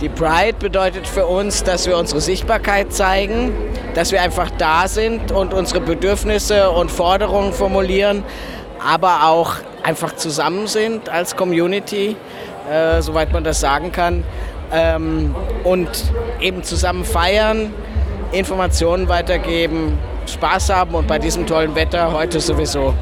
Die Pride bedeutet für uns, dass wir unsere Sichtbarkeit zeigen, dass wir einfach da sind und unsere Bedürfnisse und Forderungen formulieren, aber auch einfach zusammen sind als Community, äh, soweit man das sagen kann, ähm, und eben zusammen feiern, Informationen weitergeben, Spaß haben und bei diesem tollen Wetter heute sowieso.